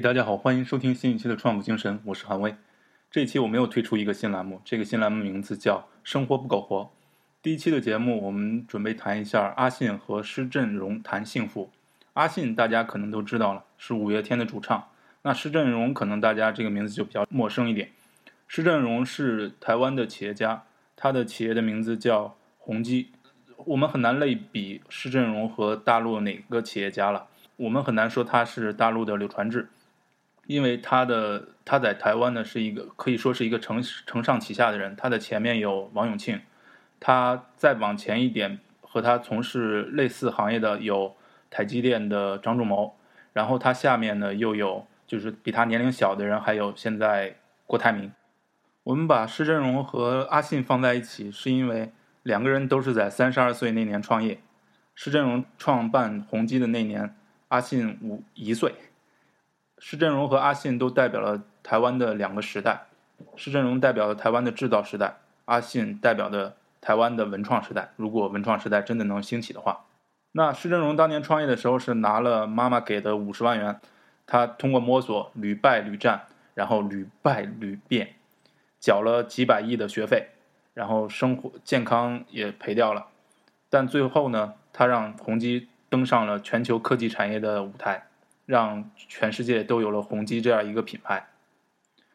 大家好，欢迎收听新一期的创富精神，我是韩威。这一期我们又推出一个新栏目，这个新栏目名字叫《生活不苟活》。第一期的节目，我们准备谈一下阿信和施振荣谈幸福。阿信大家可能都知道了，是五月天的主唱。那施振荣可能大家这个名字就比较陌生一点。施振荣是台湾的企业家，他的企业的名字叫宏基。我们很难类比施振荣和大陆哪个企业家了，我们很难说他是大陆的柳传志。因为他的他在台湾呢是一个可以说是一个承承上启下的人，他的前面有王永庆，他再往前一点和他从事类似行业的有台积电的张忠谋，然后他下面呢又有就是比他年龄小的人，还有现在郭台铭。我们把施振荣和阿信放在一起，是因为两个人都是在三十二岁那年创业，施振荣创办宏基的那年，阿信五一岁。施振荣和阿信都代表了台湾的两个时代，施振荣代表了台湾的制造时代，阿信代表的台湾的文创时代。如果文创时代真的能兴起的话，那施振荣当年创业的时候是拿了妈妈给的五十万元，他通过摸索屡败屡战，然后屡败屡变，缴了几百亿的学费，然后生活健康也赔掉了，但最后呢，他让宏基登上了全球科技产业的舞台。让全世界都有了宏基这样一个品牌。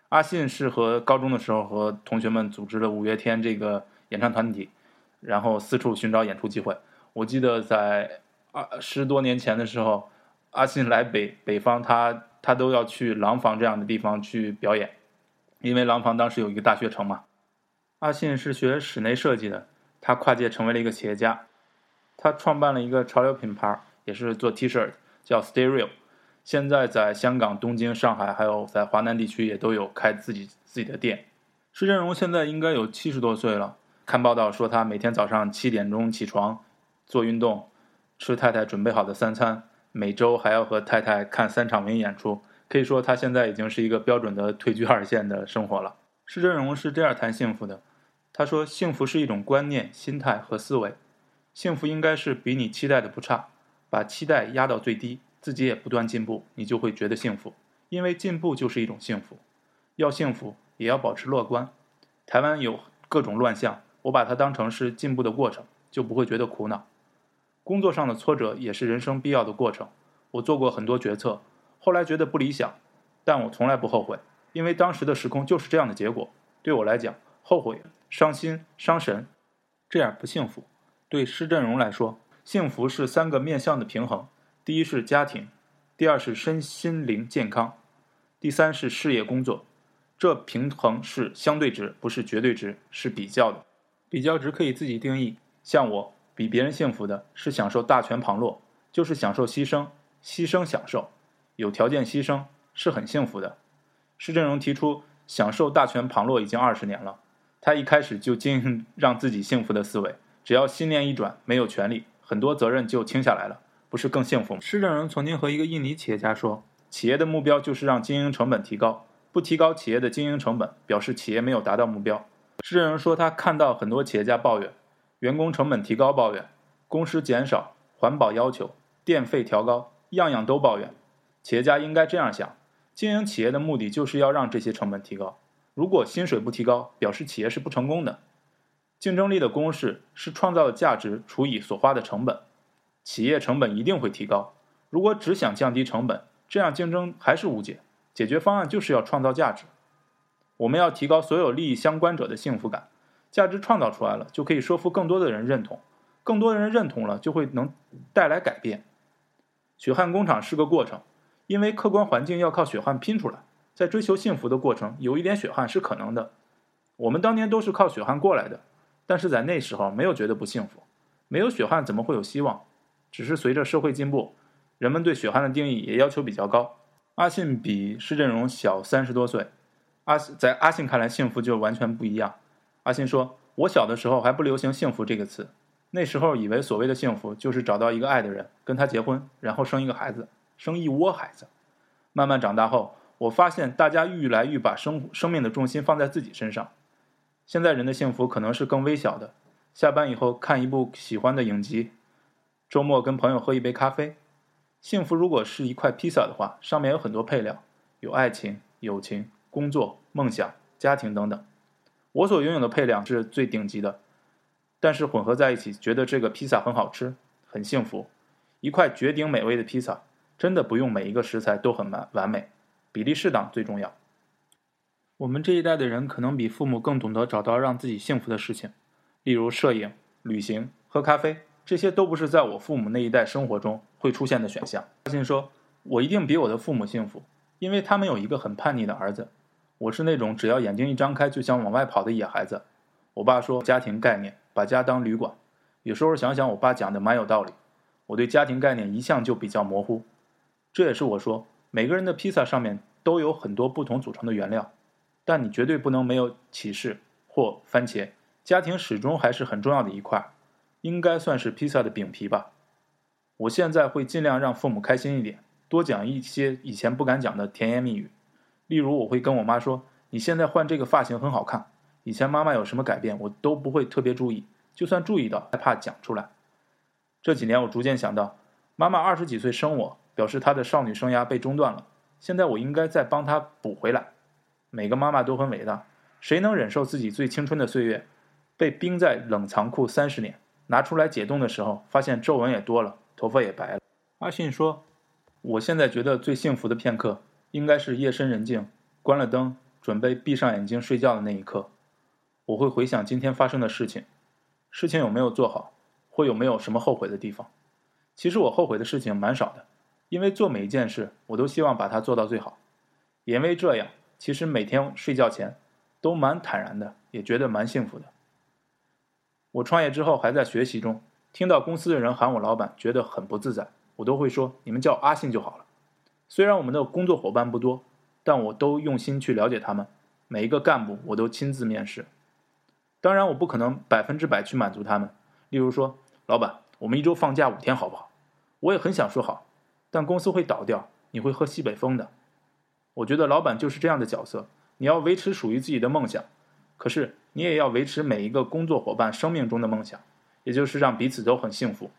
阿信是和高中的时候和同学们组织了五月天这个演唱团体，然后四处寻找演出机会。我记得在二十多年前的时候，阿信来北北方，他他都要去廊坊这样的地方去表演，因为廊坊当时有一个大学城嘛。阿信是学室内设计的，他跨界成为了一个企业家，他创办了一个潮流品牌，也是做 T 恤，叫 Stereo。现在在香港、东京、上海，还有在华南地区也都有开自己自己的店。施振荣现在应该有七十多岁了。看报道说他每天早上七点钟起床，做运动，吃太太准备好的三餐，每周还要和太太看三场名演出。可以说他现在已经是一个标准的退居二线的生活了。施振荣是这样谈幸福的：他说，幸福是一种观念、心态和思维。幸福应该是比你期待的不差，把期待压到最低。自己也不断进步，你就会觉得幸福，因为进步就是一种幸福。要幸福，也要保持乐观。台湾有各种乱象，我把它当成是进步的过程，就不会觉得苦恼。工作上的挫折也是人生必要的过程。我做过很多决策，后来觉得不理想，但我从来不后悔，因为当时的时空就是这样的结果。对我来讲，后悔、伤心、伤神，这样不幸福。对施振荣来说，幸福是三个面向的平衡。第一是家庭，第二是身心灵健康，第三是事业工作。这平衡是相对值，不是绝对值，是比较的。比较值可以自己定义。像我比别人幸福的是享受大权旁落，就是享受牺牲，牺牲享受，有条件牺牲是很幸福的。施振荣提出享受大权旁落已经二十年了，他一开始就经营 让自己幸福的思维，只要心念一转，没有权利，很多责任就轻下来了。不是更幸福吗？施正荣曾经和一个印尼企业家说：“企业的目标就是让经营成本提高，不提高企业的经营成本，表示企业没有达到目标。”施正荣说：“他看到很多企业家抱怨，员工成本提高抱怨，工时减少，环保要求，电费调高，样样都抱怨。企业家应该这样想：经营企业的目的就是要让这些成本提高。如果薪水不提高，表示企业是不成功的。竞争力的公式是创造的价值除以所花的成本。”企业成本一定会提高。如果只想降低成本，这样竞争还是无解。解决方案就是要创造价值。我们要提高所有利益相关者的幸福感。价值创造出来了，就可以说服更多的人认同。更多的人认同了，就会能带来改变。血汗工厂是个过程，因为客观环境要靠血汗拼出来。在追求幸福的过程，有一点血汗是可能的。我们当年都是靠血汗过来的，但是在那时候没有觉得不幸福。没有血汗，怎么会有希望？只是随着社会进步，人们对血汗的定义也要求比较高。阿信比施振荣小三十多岁，阿在阿信看来，幸福就完全不一样。阿信说：“我小的时候还不流行‘幸福’这个词，那时候以为所谓的幸福就是找到一个爱的人，跟他结婚，然后生一个孩子，生一窝孩子。慢慢长大后，我发现大家愈来愈把生生命的重心放在自己身上。现在人的幸福可能是更微小的，下班以后看一部喜欢的影集。”周末跟朋友喝一杯咖啡，幸福如果是一块披萨的话，上面有很多配料，有爱情、友情、工作、梦想、家庭等等。我所拥有的配料是最顶级的，但是混合在一起，觉得这个披萨很好吃，很幸福。一块绝顶美味的披萨，真的不用每一个食材都很完完美，比例适当最重要。我们这一代的人可能比父母更懂得找到让自己幸福的事情，例如摄影、旅行、喝咖啡，这些都不是在我父母那一代生活中会出现的选项。阿信说：“我一定比我的父母幸福，因为他们有一个很叛逆的儿子。”我是那种只要眼睛一张开就想往外跑的野孩子。我爸说家庭概念，把家当旅馆。有时候想想，我爸讲的蛮有道理。我对家庭概念一向就比较模糊。这也是我说，每个人的披萨上面都有很多不同组成的原料，但你绝对不能没有起士或番茄。家庭始终还是很重要的一块，应该算是披萨的饼皮吧。我现在会尽量让父母开心一点，多讲一些以前不敢讲的甜言蜜语。例如，我会跟我妈说：“你现在换这个发型很好看。”以前妈妈有什么改变，我都不会特别注意，就算注意到，害怕讲出来。这几年，我逐渐想到，妈妈二十几岁生我，表示她的少女生涯被中断了。现在我应该再帮她补回来。每个妈妈都很伟大，谁能忍受自己最青春的岁月被冰在冷藏库三十年？拿出来解冻的时候，发现皱纹也多了，头发也白了。阿信说：“我现在觉得最幸福的片刻。”应该是夜深人静，关了灯，准备闭上眼睛睡觉的那一刻，我会回想今天发生的事情，事情有没有做好，或有没有什么后悔的地方。其实我后悔的事情蛮少的，因为做每一件事，我都希望把它做到最好。因为这样，其实每天睡觉前都蛮坦然的，也觉得蛮幸福的。我创业之后还在学习中，听到公司的人喊我老板，觉得很不自在，我都会说你们叫阿信就好了。虽然我们的工作伙伴不多，但我都用心去了解他们。每一个干部我都亲自面试。当然，我不可能百分之百去满足他们。例如说，老板，我们一周放假五天好不好？我也很想说好，但公司会倒掉，你会喝西北风的。我觉得老板就是这样的角色，你要维持属于自己的梦想，可是你也要维持每一个工作伙伴生命中的梦想，也就是让彼此都很幸福。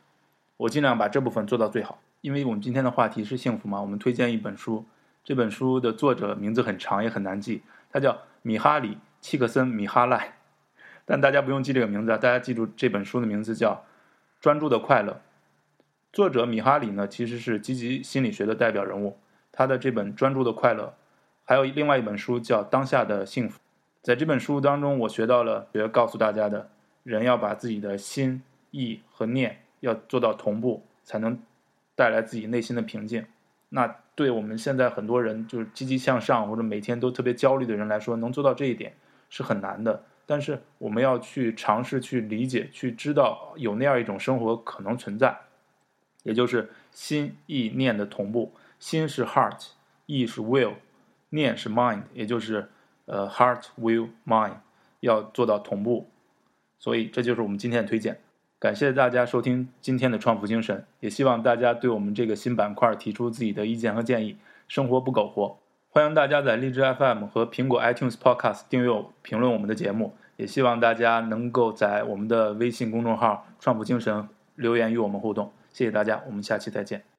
我尽量把这部分做到最好。因为我们今天的话题是幸福嘛，我们推荐一本书。这本书的作者名字很长，也很难记，他叫米哈里·契克森·米哈赖。但大家不用记这个名字，大家记住这本书的名字叫《专注的快乐》。作者米哈里呢，其实是积极心理学的代表人物。他的这本《专注的快乐》，还有另外一本书叫《当下的幸福》。在这本书当中，我学到了，学告诉大家的，人要把自己的心、意和念要做到同步，才能。带来自己内心的平静，那对我们现在很多人就是积极向上或者每天都特别焦虑的人来说，能做到这一点是很难的。但是我们要去尝试去理解、去知道有那样一种生活可能存在，也就是心意念的同步。心是 heart，意是 will，念是 mind，也就是呃 heart will mind，要做到同步。所以这就是我们今天的推荐。感谢大家收听今天的创富精神，也希望大家对我们这个新板块提出自己的意见和建议。生活不苟活，欢迎大家在荔枝 FM 和苹果 iTunes Podcast 订阅、评论我们的节目。也希望大家能够在我们的微信公众号“创富精神”留言与我们互动。谢谢大家，我们下期再见。